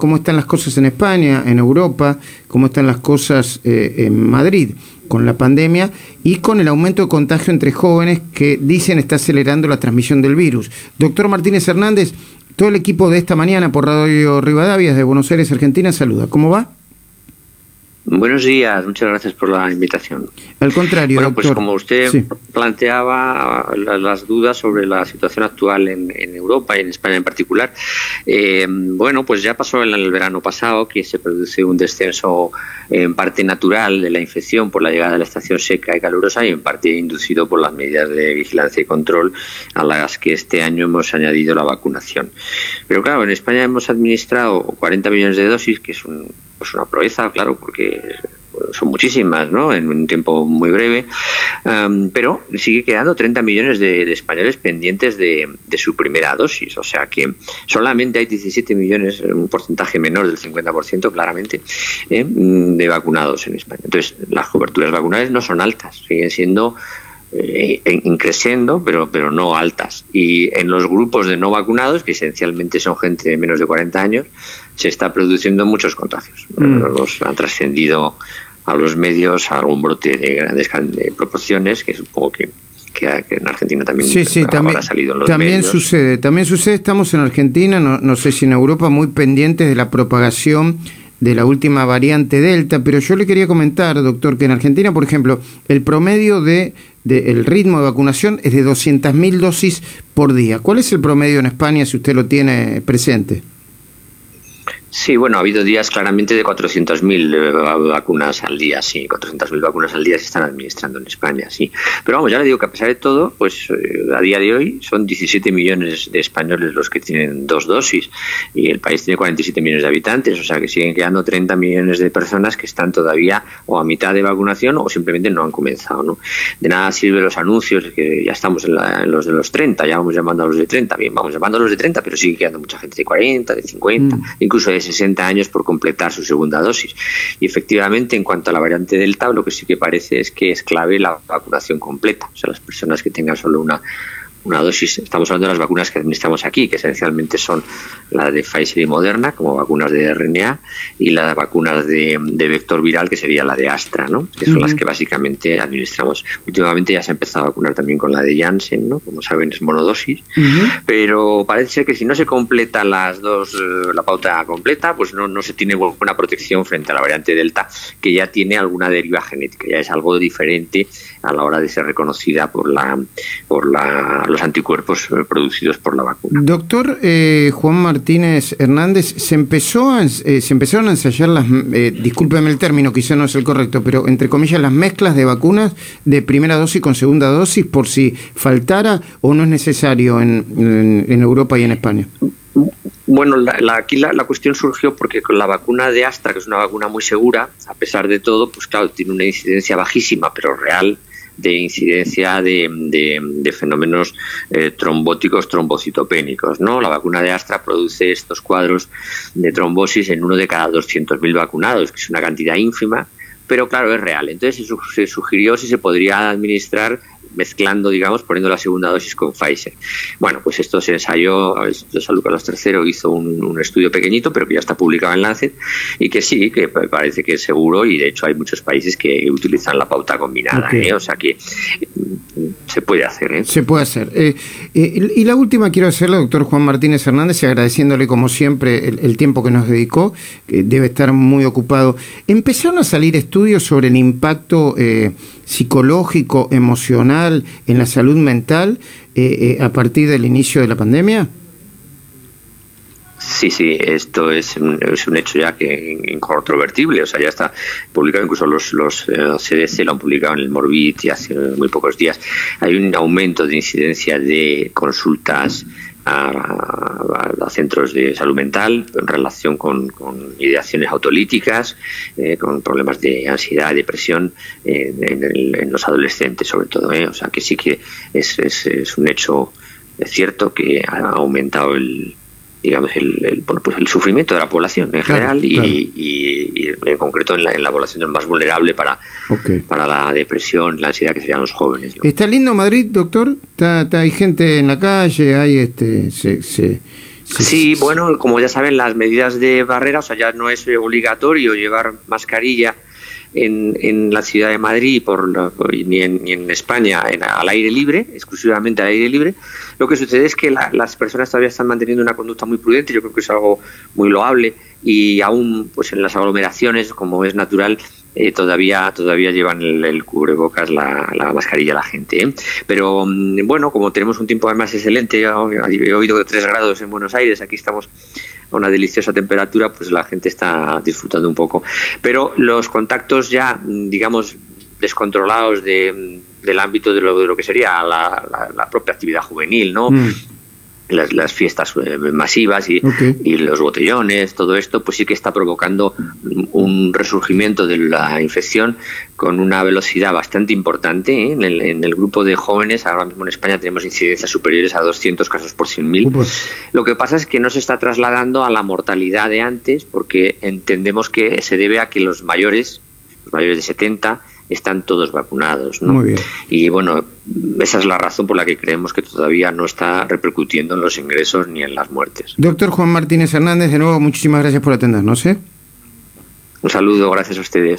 cómo están las cosas en España, en Europa, cómo están las cosas eh, en Madrid con la pandemia y con el aumento de contagio entre jóvenes que dicen está acelerando la transmisión del virus. Doctor Martínez Hernández, todo el equipo de esta mañana por Radio Rivadavia de Buenos Aires, Argentina, saluda. ¿Cómo va? Buenos días, muchas gracias por la invitación. Al contrario, bueno, pues como usted planteaba las, dudas sobre la situación actual en, Europa y en España en particular, eh, bueno, pues ya pasó en el verano pasado que se produce un descenso en parte natural de la infección por la llegada de la estación seca y calurosa y en parte inducido por las medidas de vigilancia y control a las que este año hemos añadido la vacunación. Pero claro, en España hemos administrado 40 millones de dosis, que es un pues una proeza, claro, porque son muchísimas, ¿no? En un tiempo muy breve, pero sigue quedando 30 millones de, españoles pendientes de, su primera dosis, o sea que solamente hay 17 millones, un porcentaje menor del 50% claramente, ¿eh? de vacunados en España. Entonces, las coberturas vacunales no son altas, siguen siendo eh, creciendo, pero, pero no altas. Y en los grupos de no vacunados, que esencialmente son gente de menos de 40 años, se está produciendo muchos contagios. Mm. Los han trascendido a los medios a algún brote de grandes proporciones, que supongo que que, en Argentina también, sí, sí, también, ha salido en los también sucede también sucede estamos en Argentina no, no sé si en Europa muy pendientes de la propagación de la última variante Delta, pero yo le quería comentar, doctor, que en Argentina, por ejemplo, el promedio de, el ritmo de vacunación es de 200.000 dosis por día. ¿Cuál es el promedio en España si usted lo tiene presente? Sí, bueno, ha habido días claramente de 400.000 eh, vacunas al día, sí, 400.000 vacunas al día se están administrando en España, sí. Pero vamos, ya le digo que a pesar de todo, pues eh, a día de hoy son 17 millones de españoles los que tienen dos dosis y el país tiene 47 millones de habitantes, o sea que siguen quedando 30 millones de personas que están todavía o a mitad de vacunación o simplemente no han comenzado, ¿no? De nada sirven los anuncios que ya estamos en, los de los 30, ya vamos llamando a los de 30, bien, vamos llamando a los de 30, pero sigue quedando mucha gente de 40, de 50, mm. incluso de 60 años por completar su segunda dosis. Y efectivamente, en cuanto a la variante Delta, lo que sí que parece es que es clave la vacunación completa. O sea, las personas que tengan solo una una dosis, estamos hablando de las vacunas que administramos aquí, que esencialmente son la de Pfizer y Moderna, como vacunas de RNA, y las vacunas de, vector viral, que sería la de Astra, ¿no? que son las que básicamente administramos. Últimamente ya se ha empezado a vacunar también con la de Janssen, ¿no? como saben es monodosis, pero parece ser que si no se completa las dos, eh, la pauta completa, pues no, no se tiene buena protección frente a la variante Delta, que ya tiene alguna deriva genética, ya es algo diferente a la hora de ser reconocida por la por la, los anticuerpos eh, producidos por la vacuna. Doctor eh, Juan Martínez Hernández, se empezó a, eh, se empezaron a ensayar las, discúlpeme el término, quizá no es el correcto, pero entre comillas las mezclas de vacunas de primera dosis con segunda dosis por si faltara o no es necesario en, en, Europa y en España. Bueno, la, aquí la, la, cuestión surgió porque con la vacuna de Astra, que es una vacuna muy segura, a pesar de todo, pues claro, tiene una incidencia bajísima, pero real, de incidencia de, de, fenómenos eh, trombóticos trombocitopénicos. ¿no? La vacuna de Astra produce estos cuadros de trombosis en uno de cada 200.000 vacunados, que es una cantidad ínfima, pero claro, es real. Entonces se sugirió si se podría administrar mezclando, digamos, poniendo la segunda dosis con Pfizer. Bueno, pues esto se ensayó, el Salud Carlos III hizo un, estudio pequeñito, pero que ya está publicado en Lancet, y que sí, que parece que es seguro, y de hecho hay muchos países que utilizan la pauta combinada, ¿eh? o sea que mm, se puede hacer. ¿eh? Se puede hacer. Eh, y la última quiero hacerla, doctor Juan Martínez Hernández, y agradeciéndole como siempre el, tiempo que nos dedicó, que debe estar muy ocupado. Empezaron a salir estudios sobre el impacto psicológico, emocional, en la salud mental eh, eh, a partir del inicio de la pandemia? Sí, sí, esto es un, es un hecho ya que incontrovertible, o sea, ya está publicado, incluso los, los CDC eh, lo han publicado en el Morbid hace muy pocos días. Hay un aumento de incidencia de consultas a, centros de salud mental en relación con, ideaciones autolíticas, eh, con problemas de ansiedad, depresión eh, en, los adolescentes sobre todo. Eh. O sea que sí que es, es, es un hecho cierto que ha aumentado el, digamos, el, pues el sufrimiento de la población en general Y, en concreto en la, población más vulnerable para, para la depresión, la ansiedad que serían los jóvenes. Está lindo Madrid, doctor. Está, hay gente en la calle, hay este, se, se, Sí, bueno, como ya saben, las medidas de barrera, o sea, ya no es obligatorio llevar mascarilla en, en la ciudad de Madrid por ni, en, ni, en, España al aire libre, exclusivamente al aire libre. Lo que sucede es que las personas todavía están manteniendo una conducta muy prudente, yo creo que es algo muy loable y aún pues en las aglomeraciones, como es natural, eh, todavía todavía llevan el, cubrebocas, la, la, mascarilla la gente. ¿eh? Pero mm, bueno, como tenemos un tiempo además excelente, he oído de 3 grados en Buenos Aires, aquí estamos a una deliciosa temperatura, pues la gente está disfrutando un poco. Pero los contactos ya, digamos, descontrolados de, del ámbito de lo, de lo que sería la, la, propia actividad juvenil, ¿no? Mm las, las fiestas eh, masivas y, y, los botellones, todo esto, pues sí que está provocando un resurgimiento de la infección con una velocidad bastante importante. ¿eh? En, el, en, el, grupo de jóvenes, ahora mismo en España tenemos incidencias superiores a 200 casos por 100.000. Lo que pasa es que no se está trasladando a la mortalidad de antes porque entendemos que se debe a que los mayores, los mayores de 70, están todos vacunados. ¿no? Muy bien. Y bueno, esa es la razón por la que creemos que todavía no está repercutiendo en los ingresos ni en las muertes. Doctor Juan Martínez Hernández, de nuevo, muchísimas gracias por atendernos. ¿eh? Un saludo, gracias a ustedes.